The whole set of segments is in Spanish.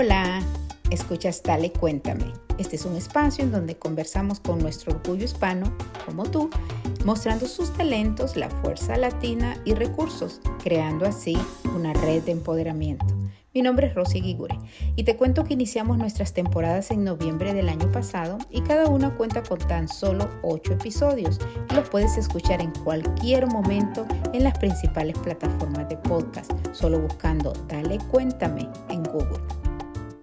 Hola, escuchas Dale Cuéntame. Este es un espacio en donde conversamos con nuestro orgullo hispano, como tú, mostrando sus talentos, la fuerza latina y recursos, creando así una red de empoderamiento. Mi nombre es Rosy Guigure y te cuento que iniciamos nuestras temporadas en noviembre del año pasado y cada una cuenta con tan solo 8 episodios y los puedes escuchar en cualquier momento en las principales plataformas de podcast, solo buscando Dale Cuéntame en Google.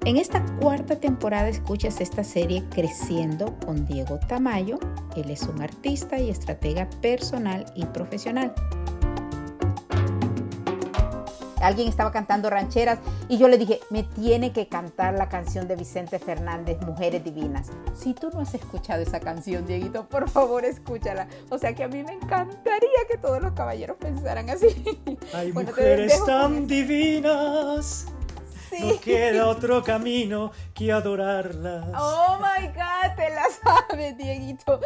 En esta cuarta temporada escuchas esta serie Creciendo con Diego Tamayo. Él es un artista y estratega personal y profesional alguien estaba cantando rancheras y yo le dije, me tiene que cantar la canción de Vicente Fernández, Mujeres Divinas. Si tú no has escuchado esa canción, Dieguito, por favor escúchala. O sea que a mí me encantaría que todos los caballeros pensaran así. Hay mujeres tan divinas. No queda otro camino que adorarlas. Oh my God, te la sabes, Dieguito.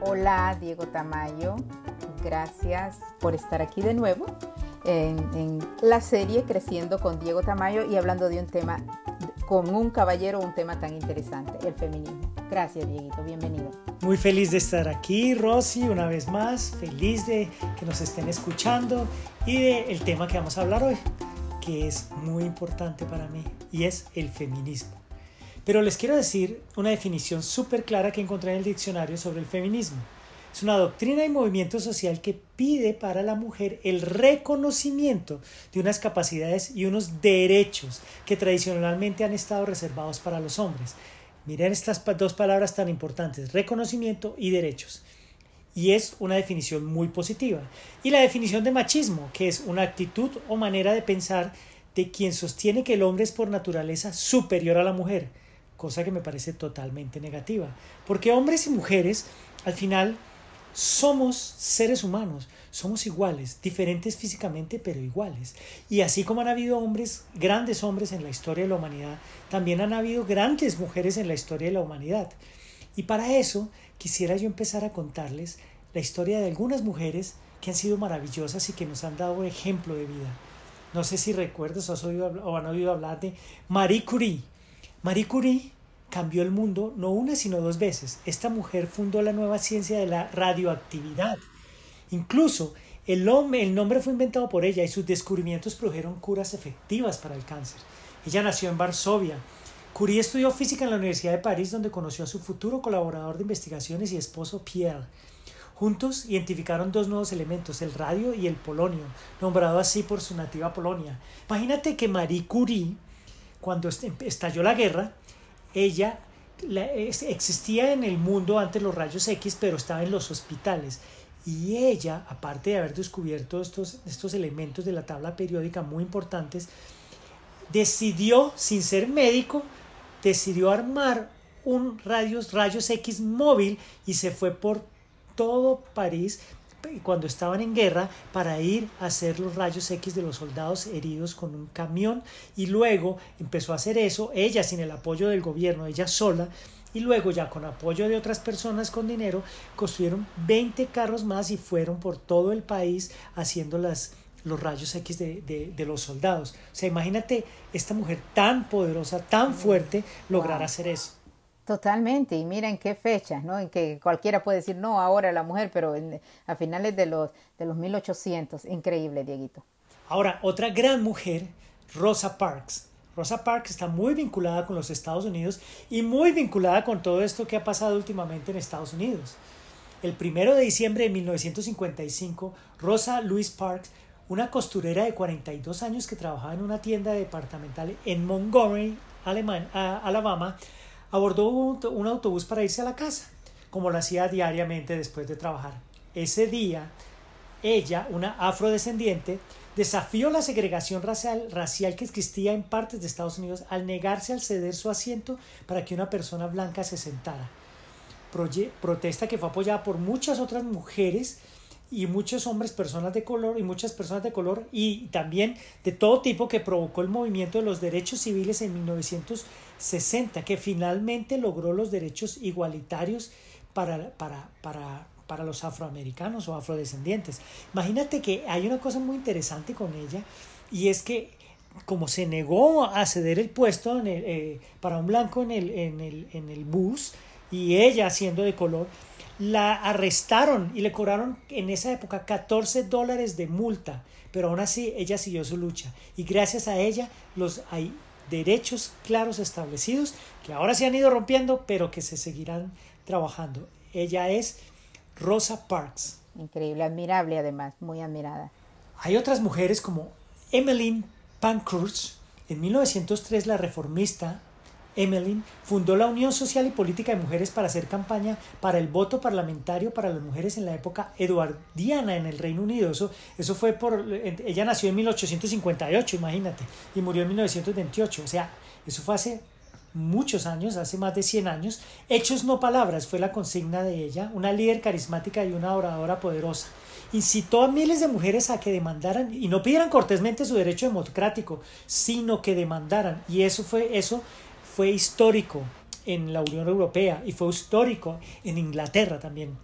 Hola, Diego Tamayo. Gracias por estar aquí de nuevo en, la serie Creciendo con Diego Tamayo y hablando de un tema, con un caballero, un tema tan interesante, el feminismo. Gracias, Dieguito. Bienvenido. Muy feliz de estar aquí, Rosy, una vez más. Feliz de que nos estén escuchando y del tema que vamos a hablar hoy, que es muy importante para mí, y es el feminismo. Pero les quiero decir una definición súper clara que encontré en el diccionario sobre el feminismo. Es una doctrina y movimiento social que pide para la mujer el reconocimiento de unas capacidades y unos derechos que tradicionalmente han estado reservados para los hombres. Miren estas dos palabras tan importantes, reconocimiento y derechos. Y es una definición muy positiva. Y la definición de machismo, que es una actitud o manera de pensar de quien sostiene que el hombre es por naturaleza superior a la mujer cosa que me parece totalmente negativa. Porque hombres y mujeres, al final, somos seres humanos, somos iguales, diferentes físicamente, pero iguales. Y así como han habido hombres, grandes hombres en la historia de la humanidad, también han habido grandes mujeres en la historia de la humanidad. Y para eso quisiera yo empezar a contarles la historia de algunas mujeres que han sido maravillosas y que nos han dado ejemplo de vida. No sé si recuerdas o, has oído, o han oído hablar de Marie Curie. Marie Curie cambió el mundo no una sino dos veces. Esta mujer fundó la nueva ciencia de la radioactividad. Incluso el, el nombre fue inventado por ella y sus descubrimientos produjeron curas efectivas para el cáncer. Ella nació en Varsovia. Curie estudió física en la Universidad de París donde conoció a su futuro colaborador de investigaciones y esposo Pierre. Juntos identificaron dos nuevos elementos, el radio y el polonio, nombrado así por su nativa Polonia. Imagínate que Marie Curie cuando estalló la guerra, ella existía en el mundo antes los rayos X, pero estaba en los hospitales. Y ella, aparte de haber descubierto estos, estos elementos de la tabla periódica muy importantes, decidió, sin ser médico, decidió armar un rayos, rayos X móvil y se fue por todo París cuando estaban en guerra para ir a hacer los rayos X de los soldados heridos con un camión y luego empezó a hacer eso, ella sin el apoyo del gobierno, ella sola, y luego ya con apoyo de otras personas con dinero construyeron 20 carros más y fueron por todo el país haciendo las, los rayos X de, de, los soldados. O sea, imagínate esta mujer tan poderosa, tan fuerte, lograr hacer eso. Totalmente, y miren qué fechas, ¿no? En que cualquiera puede decir, no, ahora la mujer, pero a finales de los, de los 1800, increíble, Dieguito. Ahora, otra gran mujer, Rosa Parks. Rosa Parks está muy vinculada con los Estados Unidos y muy vinculada con todo esto que ha pasado últimamente en Estados Unidos. El primero de diciembre de 1955, Rosa Louise Parks, una costurera de 42 años que trabajaba en una tienda departamental en Montgomery, Alabama, abordó un, autobús para irse a la casa, como lo hacía diariamente después de trabajar. Ese día, ella, una afrodescendiente, desafió la segregación racial, racial, que existía en partes de Estados Unidos al negarse al ceder su asiento para que una persona blanca se sentara. protesta que fue apoyada por muchas otras mujeres y muchos hombres, personas de color y muchas personas de color y también de todo tipo que provocó el movimiento de los derechos civiles en 1960, que finalmente logró los derechos igualitarios para, para, para, para los afroamericanos o afrodescendientes. Imagínate que hay una cosa muy interesante con ella y es que como se negó a ceder el puesto eh, para un blanco en el, en, el, en el bus y ella siendo de color, la arrestaron y le cobraron en esa época 14 dólares de multa, pero aún así ella siguió su lucha y gracias a ella los hay derechos claros establecidos que ahora se han ido rompiendo, pero que se seguirán trabajando. Ella es Rosa Parks. Increíble, admirable además, muy admirada. Hay otras mujeres como Emmeline Pankhurst. En 1903 la reformista Emmeline fundó la Unión Social y Política de Mujeres para hacer campaña para el voto parlamentario para las mujeres en la época eduardiana en el Reino Unido. Eso, eso fue por... Ella nació en 1858, imagínate, y murió en 1928. O sea, eso fue hace muchos años, hace más de 100 años. Hechos no palabras fue la consigna de ella, una líder carismática y una oradora poderosa. Incitó a miles de mujeres a que demandaran y no pidieran cortésmente su derecho democrático, sino que demandaran. Y eso fue eso fue histórico en la Unión Europea y fue histórico en Inglaterra también.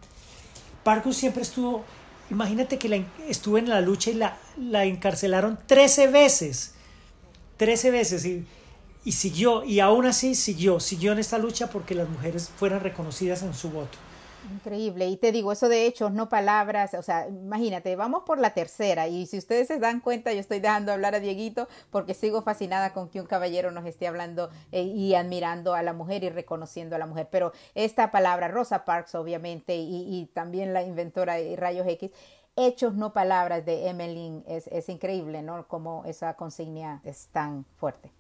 Parkus siempre estuvo, imagínate que la, estuvo en la lucha y la, la encarcelaron 13 veces, 13 veces y, y siguió, y aún así siguió, siguió en esta lucha porque las mujeres fueran reconocidas en su voto. Increíble. Y te digo, eso de hechos, no palabras. O sea, imagínate, vamos por la tercera. Y si ustedes se dan cuenta, yo estoy dejando hablar a Dieguito porque sigo fascinada con que un caballero nos esté hablando eh, y admirando a la mujer y reconociendo a la mujer. Pero esta palabra, Rosa Parks, obviamente, y, también la inventora de Rayos X, hechos, no palabras de Emmeline, es, es increíble, ¿no? Como esa consigna es tan fuerte.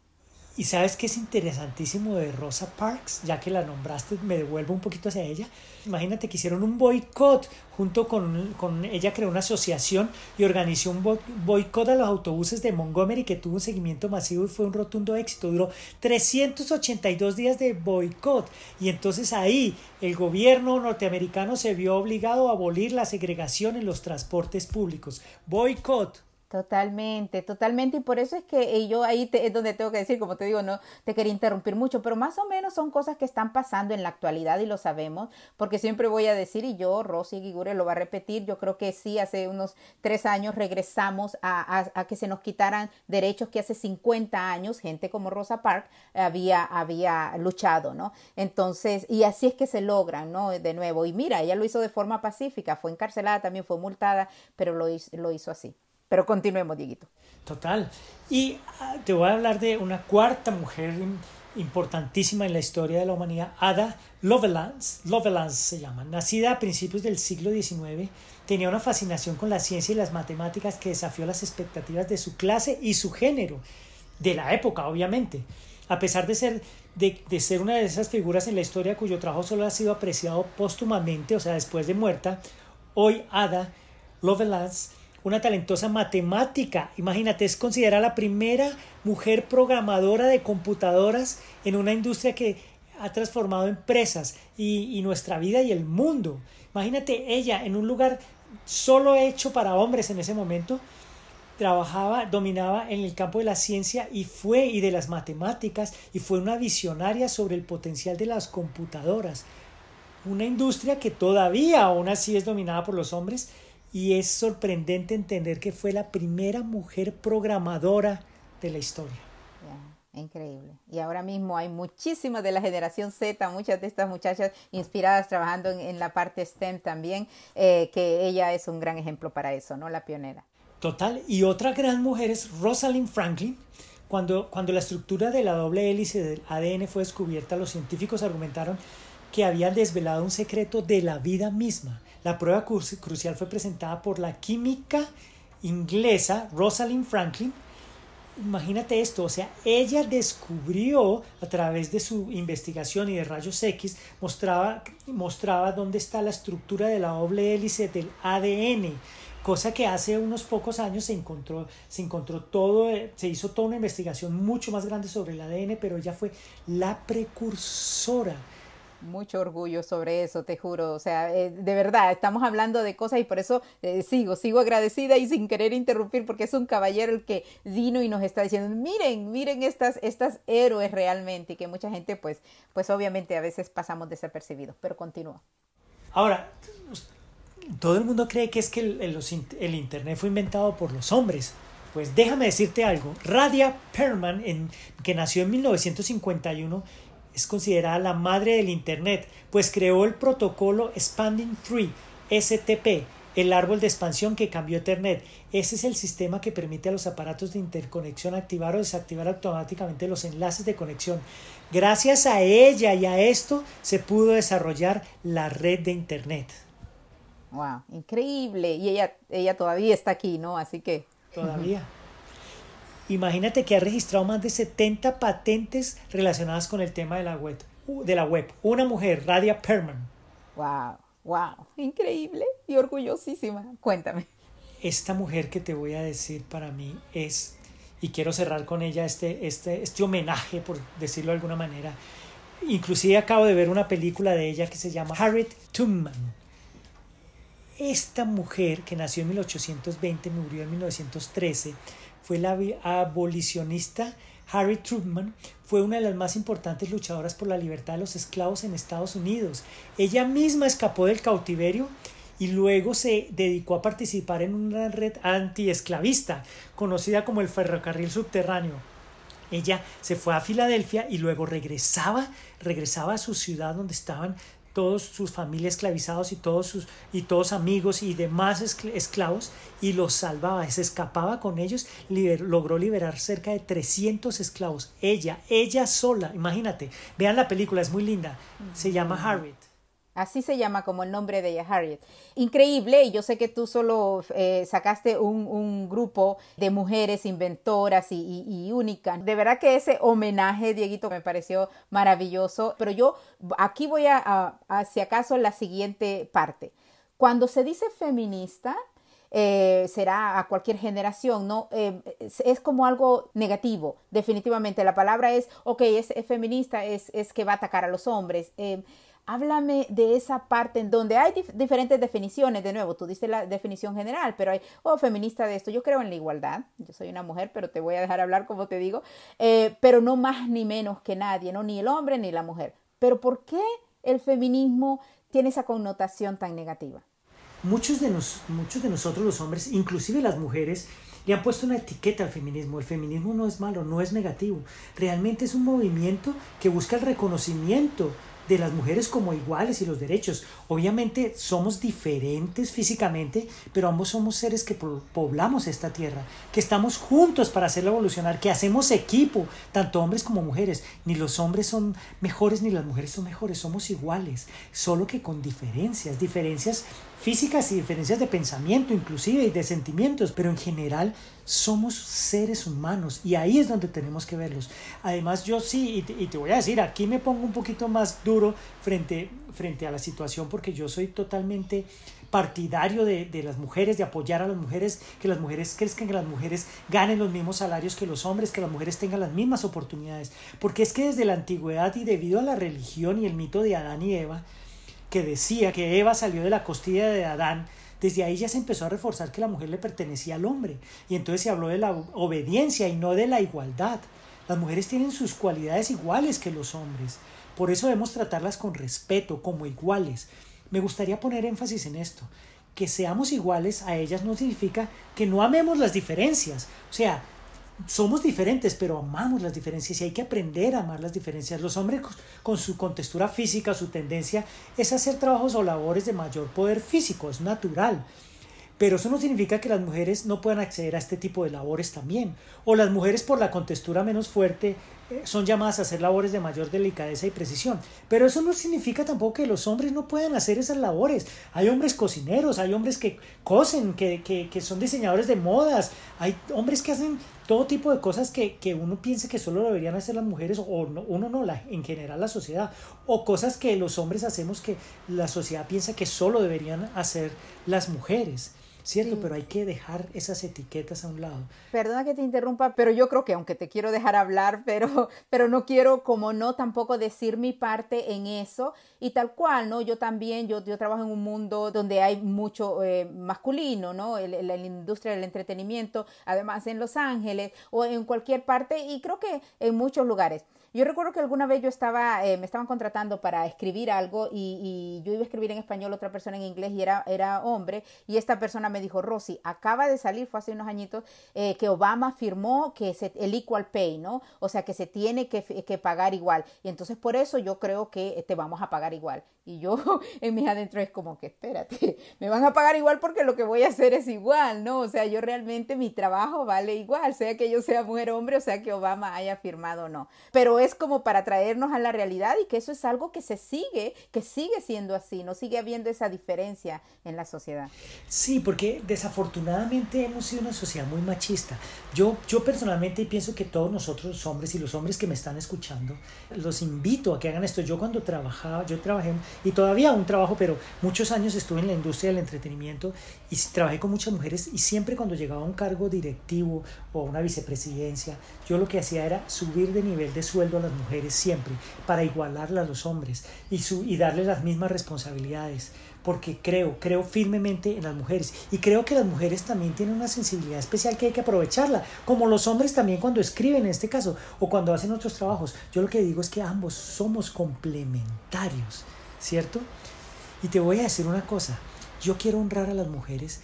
Y sabes que es interesantísimo de Rosa Parks, ya que la nombraste, me devuelvo un poquito hacia ella. Imagínate que hicieron un boicot, junto con, con ella creó una asociación y organizó un boicot a los autobuses de Montgomery que tuvo un seguimiento masivo y fue un rotundo éxito. Duró 382 días de boicot y entonces ahí el gobierno norteamericano se vio obligado a abolir la segregación en los transportes públicos. Boicot. Totalmente, totalmente. Y por eso es que yo ahí es donde tengo que decir, como te digo, no te quería interrumpir mucho, pero más o menos son cosas que están pasando en la actualidad y lo sabemos, porque siempre voy a decir, y yo, Rosy Guigure, lo va a repetir, yo creo que sí, hace unos tres años regresamos a, a, que se nos quitaran derechos que hace 50 años gente como Rosa Parks había, había luchado, ¿no? Entonces, y así es que se logran, ¿no? De nuevo. Y mira, ella lo hizo de forma pacífica, fue encarcelada, también fue multada, pero lo lo hizo así. Pero continuemos, Dieguito. Total. Y ah, te voy a hablar de una cuarta mujer importantísima en la historia de la humanidad, Ada Lovelace, Lovelace se llama, nacida a principios del siglo XIX, tenía una fascinación con la ciencia y las matemáticas que desafió las expectativas de su clase y su género, de la época, obviamente. A pesar de ser, de, de ser una de esas figuras en la historia cuyo trabajo solo ha sido apreciado póstumamente, o sea, después de muerta, hoy Ada Lovelace una talentosa matemática. Imagínate, es considerada la primera mujer programadora de computadoras en una industria que ha transformado empresas y, nuestra vida y el mundo. Imagínate ella en un lugar solo hecho para hombres en ese momento, trabajaba, dominaba en el campo de la ciencia y fue y de las matemáticas y fue una visionaria sobre el potencial de las computadoras. Una industria que todavía aún así es dominada por los hombres y es sorprendente entender que fue la primera mujer programadora de la historia. increíble. Y ahora mismo hay muchísimas de la generación Z, muchas de estas muchachas inspiradas trabajando en, la parte STEM también, eh, que ella es un gran ejemplo para eso, ¿no? La pionera. Total. Y otra gran mujer es Rosalind Franklin. Cuando, cuando la estructura de la doble hélice del ADN fue descubierta, los científicos argumentaron que habían desvelado un secreto de la vida misma la prueba crucial fue presentada por la química inglesa Rosalind Franklin. Imagínate esto, o sea, ella descubrió a través de su investigación y de rayos X, mostraba, mostraba dónde está la estructura de la doble hélice del ADN, cosa que hace unos pocos años se encontró, se encontró todo, se hizo toda una investigación mucho más grande sobre el ADN, pero ella fue la precursora mucho orgullo sobre eso, te juro. O sea, eh, de verdad, estamos hablando de cosas y por eso eh, sigo, sigo agradecida y sin querer interrumpir porque es un caballero el que vino y nos está diciendo, miren, miren estas, estas héroes realmente y que mucha gente pues, pues obviamente a veces pasamos desapercibidos, pero continúa. Ahora, todo el mundo cree que es que el, el, Internet fue inventado por los hombres. Pues déjame decirte algo. Radia Perman, en, que nació en 1951, es considerada la madre del Internet, pues creó el protocolo Expanding Tree, STP, el árbol de expansión que cambió Ethernet. Ese es el sistema que permite a los aparatos de interconexión activar o desactivar automáticamente los enlaces de conexión. Gracias a ella y a esto se pudo desarrollar la red de Internet. Wow, increíble. Y ella, ella todavía está aquí, ¿no? Así que. Todavía. Imagínate que ha registrado más de 70 patentes relacionadas con el tema de la web. De la web. Una mujer, Radia Perman. Wow. ¡Wow! Increíble y orgullosísima. Cuéntame. Esta mujer que te voy a decir para mí es, y quiero cerrar con ella este, este, este homenaje, por decirlo de alguna manera. Inclusive acabo de ver una película de ella que se llama Harriet Tubman. Esta mujer que nació en 1820, murió en 1913, fue la abolicionista Harry Truman fue una de las más importantes luchadoras por la libertad de los esclavos en Estados Unidos. Ella misma escapó del cautiverio y luego se dedicó a participar en una red antiesclavista conocida como el ferrocarril subterráneo. Ella se fue a Filadelfia y luego regresaba, regresaba a su ciudad donde estaban todos sus familias esclavizados y todos sus y todos amigos y demás esclavos y los salvaba, se escapaba con ellos, logró liberar cerca de 300 esclavos. Ella, ella sola, imagínate, vean la película, es muy linda, se llama Harriet. Así se llama como el nombre de ella, Harriet. Increíble, y yo sé que tú solo eh, sacaste un, grupo de mujeres inventoras y, únicas. De verdad que ese homenaje, Dieguito, me pareció maravilloso. Pero yo aquí voy a, si acaso, la siguiente parte. Cuando se dice feminista, eh, será a cualquier generación, ¿no? Eh, es, como algo negativo, definitivamente. La palabra es, ok, es, feminista, es, es, que va a atacar a los hombres. Háblame de esa parte en donde hay diferentes definiciones. De nuevo, tú diste la definición general, pero hay, oh, feminista de esto. Yo creo en la igualdad. Yo soy una mujer, pero te voy a dejar hablar como te digo. Eh, pero no más ni menos que nadie, ¿no? Ni el hombre ni la mujer. Pero ¿por qué el feminismo tiene esa connotación tan negativa? Muchos de, nos, muchos de nosotros los hombres, inclusive las mujeres, le han puesto una etiqueta al feminismo. El feminismo no es malo, no es negativo. Realmente es un movimiento que busca el reconocimiento de las mujeres como iguales y los derechos. Obviamente somos diferentes físicamente, pero ambos somos seres que poblamos esta tierra, que estamos juntos para hacerla evolucionar, que hacemos equipo, tanto hombres como mujeres. Ni los hombres son mejores ni las mujeres son mejores, somos iguales, solo que con diferencias, diferencias físicas y diferencias de pensamiento inclusive y de sentimientos, pero en general somos seres humanos y ahí es donde tenemos que verlos. Además yo sí, y te, voy a decir, aquí me pongo un poquito más duro frente, frente a la situación porque yo soy totalmente partidario de, de, las mujeres, de apoyar a las mujeres, que las mujeres crezcan, que las mujeres ganen los mismos salarios que los hombres, que las mujeres tengan las mismas oportunidades. Porque es que desde la antigüedad y debido a la religión y el mito de Adán y Eva, que decía que Eva salió de la costilla de Adán, desde ahí ya se empezó a reforzar que la mujer le pertenecía al hombre. Y entonces se habló de la obediencia y no de la igualdad. Las mujeres tienen sus cualidades iguales que los hombres. Por eso debemos tratarlas con respeto, como iguales. Me gustaría poner énfasis en esto. Que seamos iguales a ellas no significa que no amemos las diferencias. O sea, somos diferentes, pero amamos las diferencias y hay que aprender a amar las diferencias. Los hombres con su contextura física, su tendencia es hacer trabajos o labores de mayor poder físico, es natural. Pero eso no significa que las mujeres no puedan acceder a este tipo de labores también. O las mujeres por la contextura menos fuerte son llamadas a hacer labores de mayor delicadeza y precisión. Pero eso no significa tampoco que los hombres no puedan hacer esas labores. Hay hombres cocineros, hay hombres que cosen, que, que, que son diseñadores de modas, hay hombres que hacen todo tipo de cosas que, que, uno piensa que solo deberían hacer las mujeres o uno no, la, en general la sociedad, o cosas que los hombres hacemos que la sociedad piensa que solo deberían hacer las mujeres. ¿Cierto? Pero hay que dejar esas etiquetas a un lado. Perdona que te interrumpa, pero yo creo que aunque te quiero dejar hablar, pero, pero no quiero como no tampoco decir mi parte en eso y tal cual, ¿no? Yo también, yo, yo trabajo en un mundo donde hay mucho eh, masculino, ¿no? En la industria del entretenimiento, además en Los Ángeles o en cualquier parte y creo que en muchos lugares. Yo recuerdo que alguna vez yo estaba, eh, me estaban contratando para escribir algo y, yo iba a escribir en español, otra persona en inglés y era, era hombre y esta persona me dijo, Rosy, acaba de salir, fue hace unos añitos, eh, que Obama firmó que el equal pay, ¿no? O sea, que se tiene que, que pagar igual. Y entonces por eso yo creo que te vamos a pagar igual. Y yo en mis adentro es como que, espérate, me van a pagar igual porque lo que voy a hacer es igual, ¿no? O sea, yo realmente mi trabajo vale igual, sea que yo sea mujer o hombre, o sea que Obama haya firmado o no. Pero es como para traernos a la realidad y que eso es algo que se sigue, que sigue siendo así, no sigue habiendo esa diferencia en la sociedad. Sí, porque desafortunadamente hemos sido una sociedad muy machista. Yo, yo personalmente pienso que todos nosotros los hombres y los hombres que me están escuchando, los invito a que hagan esto. Yo cuando trabajaba, yo trabajé y todavía un trabajo, pero muchos años estuve en la industria del entretenimiento y trabajé con muchas mujeres y siempre cuando llegaba a un cargo directivo o una vicepresidencia, yo lo que hacía era subir de nivel de sueldo a las mujeres siempre para igualarla a los hombres y, su, y darles las mismas responsabilidades porque creo, creo firmemente en las mujeres y creo que las mujeres también tienen una sensibilidad especial que hay que aprovecharla, como los hombres también cuando escriben en este caso o cuando hacen otros trabajos. Yo lo que digo es que ambos somos complementarios, ¿cierto? Y te voy a decir una cosa, yo quiero honrar a las mujeres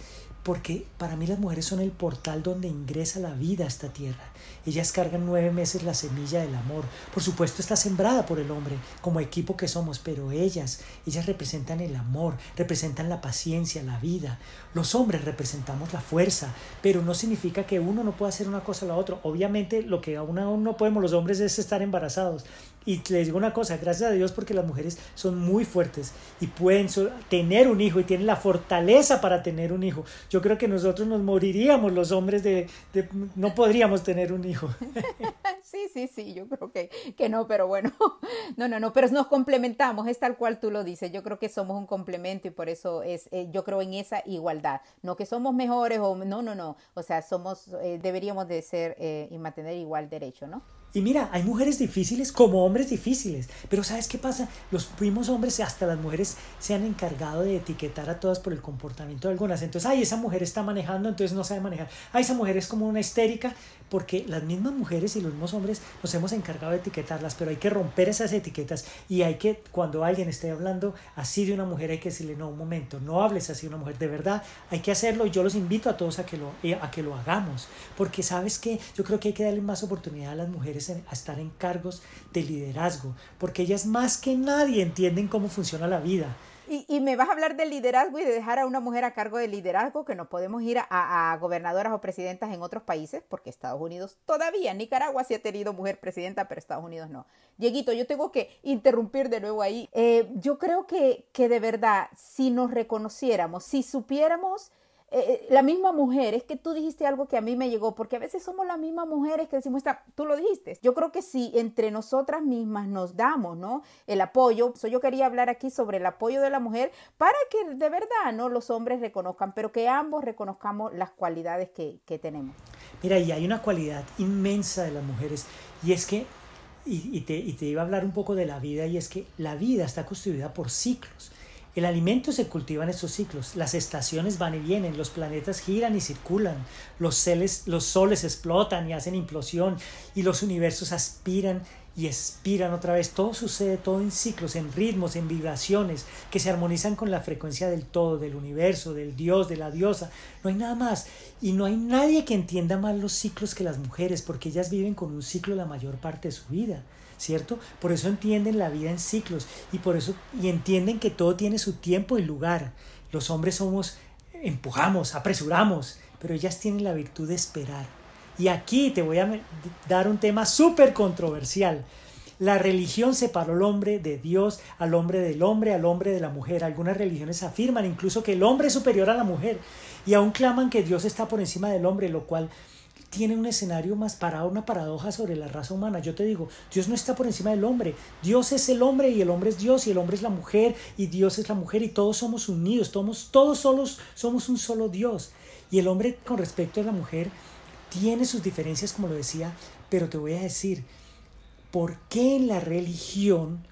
porque para mí las mujeres son el portal donde ingresa la vida a esta tierra. Ellas cargan nueve meses la semilla del amor. Por supuesto está sembrada por el hombre, como equipo que somos, pero ellas, ellas representan el amor, representan la paciencia, la vida. Los hombres representamos la fuerza, pero no significa que uno no pueda hacer una cosa o la otra. Obviamente lo que aún no podemos los hombres es estar embarazados. Y les digo una cosa, gracias a Dios porque las mujeres son muy fuertes y pueden tener un hijo y tienen la fortaleza para tener un hijo. Yo creo que nosotros nos moriríamos los hombres de, no podríamos tener un hijo. Sí, sí, sí, yo creo que, que no, pero bueno, no, no, no, pero nos complementamos, es tal cual tú lo dices, yo creo que somos un complemento y por eso es, eh, yo creo en esa igualdad, no que somos mejores o no, no, no, o sea, somos, eh, deberíamos de ser eh, y mantener igual derecho, ¿no? Y mira, hay mujeres difíciles como hombres difíciles. Pero ¿sabes qué pasa? Los primos hombres, hasta las mujeres, se han encargado de etiquetar a todas por el comportamiento de algunas. Entonces, ay, esa mujer está manejando, entonces no sabe manejar. Ay, esa mujer es como una histérica, porque las mismas mujeres y los mismos nos hemos encargado de etiquetarlas, pero hay que romper esas etiquetas y hay que, cuando alguien esté hablando así de una mujer, hay que decirle, no, un momento, no hables así de una mujer, de verdad, hay que hacerlo y yo los invito a todos a que lo, eh, a que lo hagamos, porque sabes que yo creo que hay que darle más oportunidad a las mujeres a estar en cargos de liderazgo, porque ellas más que nadie entienden cómo funciona la vida. Y, me vas a hablar del liderazgo y de dejar a una mujer a cargo del liderazgo, que no podemos ir a, gobernadoras o presidentas en otros países, porque Estados Unidos todavía, Nicaragua sí ha tenido mujer presidenta, pero Estados Unidos no. Dieguito, yo tengo que interrumpir de nuevo ahí. Eh, yo creo que, que de verdad, si nos reconociéramos, si supiéramos eh, eh, la misma mujer, es que tú dijiste algo que a mí me llegó, porque a veces somos las mismas mujeres que decimos, tú lo dijiste. Yo creo que si entre nosotras mismas nos damos, ¿no? El apoyo, yo quería hablar aquí sobre el apoyo de la mujer para que de verdad, ¿no? Los hombres reconozcan, pero que ambos reconozcamos las cualidades que, tenemos. Mira, y hay una cualidad inmensa de las mujeres, y es que, y, te, y te iba a hablar un poco de la vida, y es que la vida está construida por ciclos. El alimento se cultiva en estos ciclos, las estaciones van y vienen, los planetas giran y circulan, los, los soles explotan y hacen implosión y los universos aspiran y expiran otra vez. Todo sucede, todo en ciclos, en ritmos, en vibraciones que se armonizan con la frecuencia del todo, del universo, del Dios, de la diosa. No hay nada más. Y no hay nadie que entienda más los ciclos que las mujeres, porque ellas viven con un ciclo la mayor parte de su vida. ¿Cierto? Por eso entienden la vida en ciclos y por eso y entienden que todo tiene su tiempo y lugar. Los hombres somos empujamos, apresuramos, pero ellas tienen la virtud de esperar. Y aquí te voy a dar un tema súper controversial. La religión separó al hombre de Dios, al hombre del hombre, al hombre de la mujer. Algunas religiones afirman incluso que el hombre es superior a la mujer y aún claman que Dios está por encima del hombre, lo cual tiene un escenario más parado, una paradoja sobre la raza humana. Yo te digo, Dios no está por encima del hombre. Dios es el hombre y el hombre es Dios y el hombre es la mujer y Dios es la mujer y todos somos unidos, todos, todos solos somos un solo Dios. Y el hombre con respecto a la mujer tiene sus diferencias, como lo decía, pero te voy a decir, ¿por qué en la religión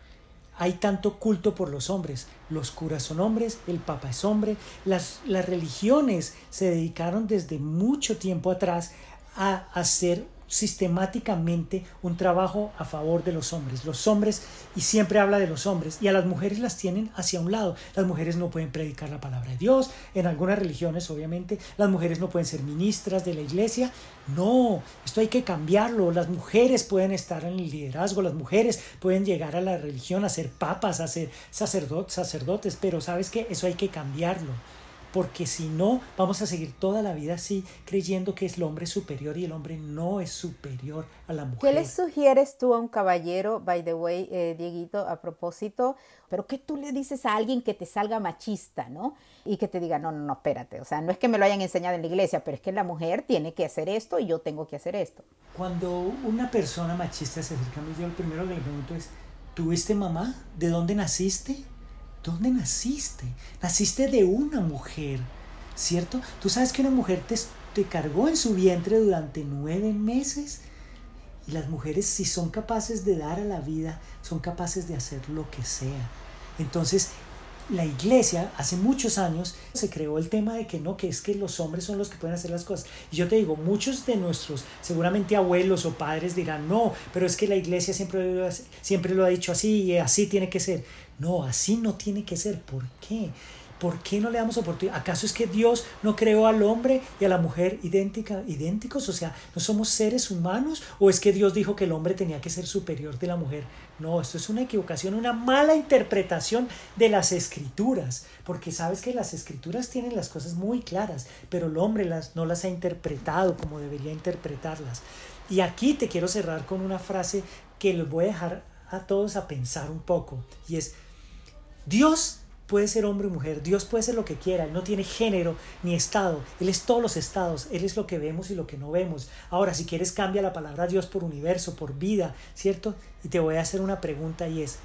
hay tanto culto por los hombres? Los curas son hombres, el papa es hombre, las, las religiones se dedicaron desde mucho tiempo atrás a hacer sistemáticamente un trabajo a favor de los hombres. Los hombres, y siempre habla de los hombres, y a las mujeres las tienen hacia un lado. Las mujeres no pueden predicar la palabra de Dios, en algunas religiones obviamente, las mujeres no pueden ser ministras de la iglesia. No, esto hay que cambiarlo. Las mujeres pueden estar en el liderazgo, las mujeres pueden llegar a la religión, a ser papas, a ser sacerdotes, sacerdotes, pero sabes que eso hay que cambiarlo porque si no, vamos a seguir toda la vida así, creyendo que es el hombre superior y el hombre no es superior a la mujer. ¿Qué le sugieres tú a un caballero, by the way, eh, Dieguito, a propósito? Pero ¿qué tú le dices a alguien que te salga machista, ¿no? Y que te diga, no, no, no, espérate, o sea, no es que me lo hayan enseñado en la iglesia, pero es que la mujer tiene que hacer esto y yo tengo que hacer esto. Cuando una persona machista se acerca a mí, yo lo primero que le pregunto es, ¿tuviste mamá? ¿De dónde naciste? ¿Dónde naciste? Naciste de una mujer, ¿cierto? Tú sabes que una mujer te, te cargó en su vientre durante nueve meses. Y las mujeres, si son capaces de dar a la vida, son capaces de hacer lo que sea. Entonces, la iglesia hace muchos años se creó el tema de que no, que es que los hombres son los que pueden hacer las cosas. Y yo te digo, muchos de nuestros, seguramente abuelos o padres dirán, no, pero es que la iglesia siempre, siempre lo ha dicho así y así tiene que ser. No, así no tiene que ser. ¿Por qué? ¿Por qué no le damos oportunidad? ¿Acaso es que Dios no creó al hombre y a la mujer idéntica, idénticos? O sea, ¿no somos seres humanos? ¿O es que Dios dijo que el hombre tenía que ser superior de la mujer? No, esto es una equivocación, una mala interpretación de las escrituras, porque sabes que las escrituras tienen las cosas muy claras, pero el hombre las, no las ha interpretado como debería interpretarlas. Y aquí te quiero cerrar con una frase que les voy a dejar a todos a pensar un poco, y es, Dios puede ser hombre o mujer, Dios puede ser lo que quiera, Él no tiene género ni estado, Él es todos los estados, Él es lo que vemos y lo que no vemos. Ahora, si quieres, cambia la palabra Dios por universo, por vida, ¿cierto? Y te voy a hacer una pregunta y es,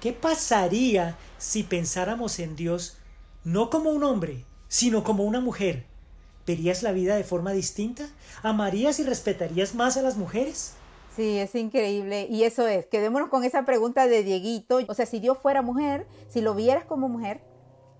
¿qué pasaría si pensáramos en Dios no como un hombre, sino como una mujer? ¿Verías la vida de forma distinta? ¿Amarías y respetarías más a las mujeres? Sí, es increíble. Y eso es, quedémonos con esa pregunta de Dieguito. O sea, si Dios fuera mujer, si lo vieras como mujer,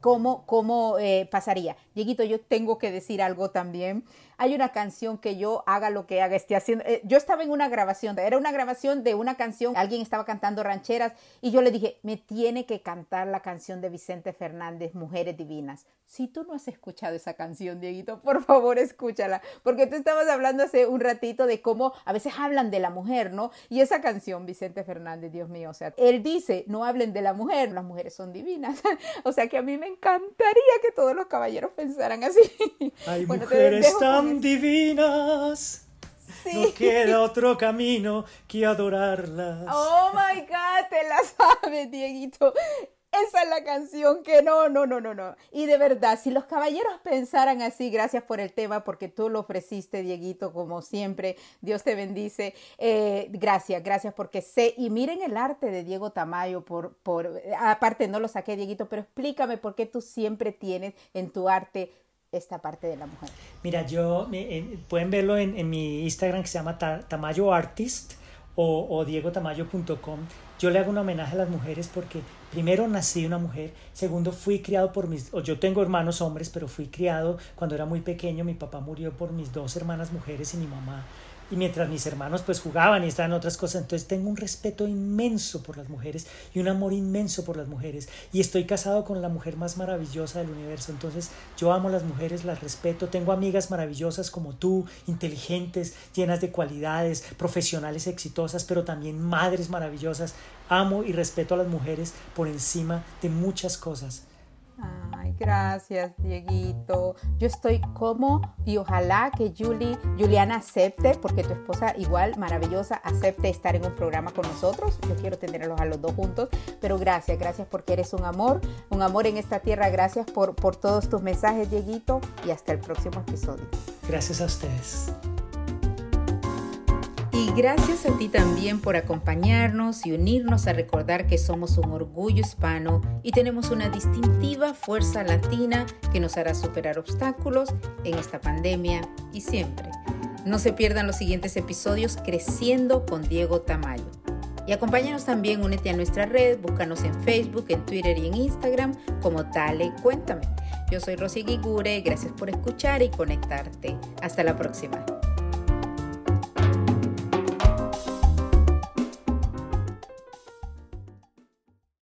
¿cómo, cómo eh, pasaría? Dieguito, yo tengo que decir algo también hay una canción que yo haga lo que haga, esté haciendo. Eh, yo estaba en una grabación, era una grabación de una canción, alguien estaba cantando rancheras y yo le dije, me tiene que cantar la canción de Vicente Fernández, Mujeres Divinas. Si tú no has escuchado esa canción, Dieguito, por favor escúchala, porque tú estabas hablando hace un ratito de cómo a veces hablan de la mujer, ¿no? Y esa canción, Vicente Fernández, Dios mío, o sea, él dice, no hablen de la mujer, las mujeres son divinas. o sea que a mí me encantaría que todos los caballeros pensaran así. Hay mujeres tan divinas. No queda otro camino que adorarlas. Oh my God, te la sabes, Dieguito. Esa es la canción que no, no, no, no, no. Y de verdad, si los caballeros pensaran así, gracias por el tema, porque tú lo ofreciste, Dieguito, como siempre. Dios te bendice. Eh, gracias, gracias, porque sé. Y miren el arte de Diego Tamayo, por, por, aparte no lo saqué, Dieguito, pero explícame por qué tú siempre tienes en tu arte esta parte de la mujer? Mira, yo, pueden verlo en, mi Instagram que se llama Tamayo Artist o, o diegotamayo.com. Yo le hago un homenaje a las mujeres porque primero nací una mujer, segundo fui criado por mis, o yo tengo hermanos hombres, pero fui criado cuando era muy pequeño, mi papá murió por mis dos hermanas mujeres y mi mamá y mientras mis hermanos pues jugaban y estaban otras cosas, entonces tengo un respeto inmenso por las mujeres y un amor inmenso por las mujeres. Y estoy casado con la mujer más maravillosa del universo, entonces yo amo a las mujeres, las respeto, tengo amigas maravillosas como tú, inteligentes, llenas de cualidades, profesionales exitosas, pero también madres maravillosas, amo y respeto a las mujeres por encima de muchas cosas. Ay, gracias, Dieguito. Yo estoy como y ojalá que Julie, Juliana acepte, porque tu esposa igual maravillosa, acepte estar en un programa con nosotros. Yo quiero tenerlos a los dos juntos, pero gracias, gracias porque eres un amor, un amor en esta tierra. Gracias por, por todos tus mensajes, Dieguito, y hasta el próximo episodio. Gracias a ustedes. Y gracias a ti también por acompañarnos y unirnos a recordar que somos un orgullo hispano y tenemos una distintiva fuerza latina que nos hará superar obstáculos en esta pandemia y siempre. No se pierdan los siguientes episodios Creciendo con Diego Tamayo. Y acompáñanos también, únete a nuestra red, búscanos en Facebook, en Twitter y en Instagram como Tale Cuéntame. Yo soy Rosy Guigure, gracias por escuchar y conectarte. Hasta la próxima.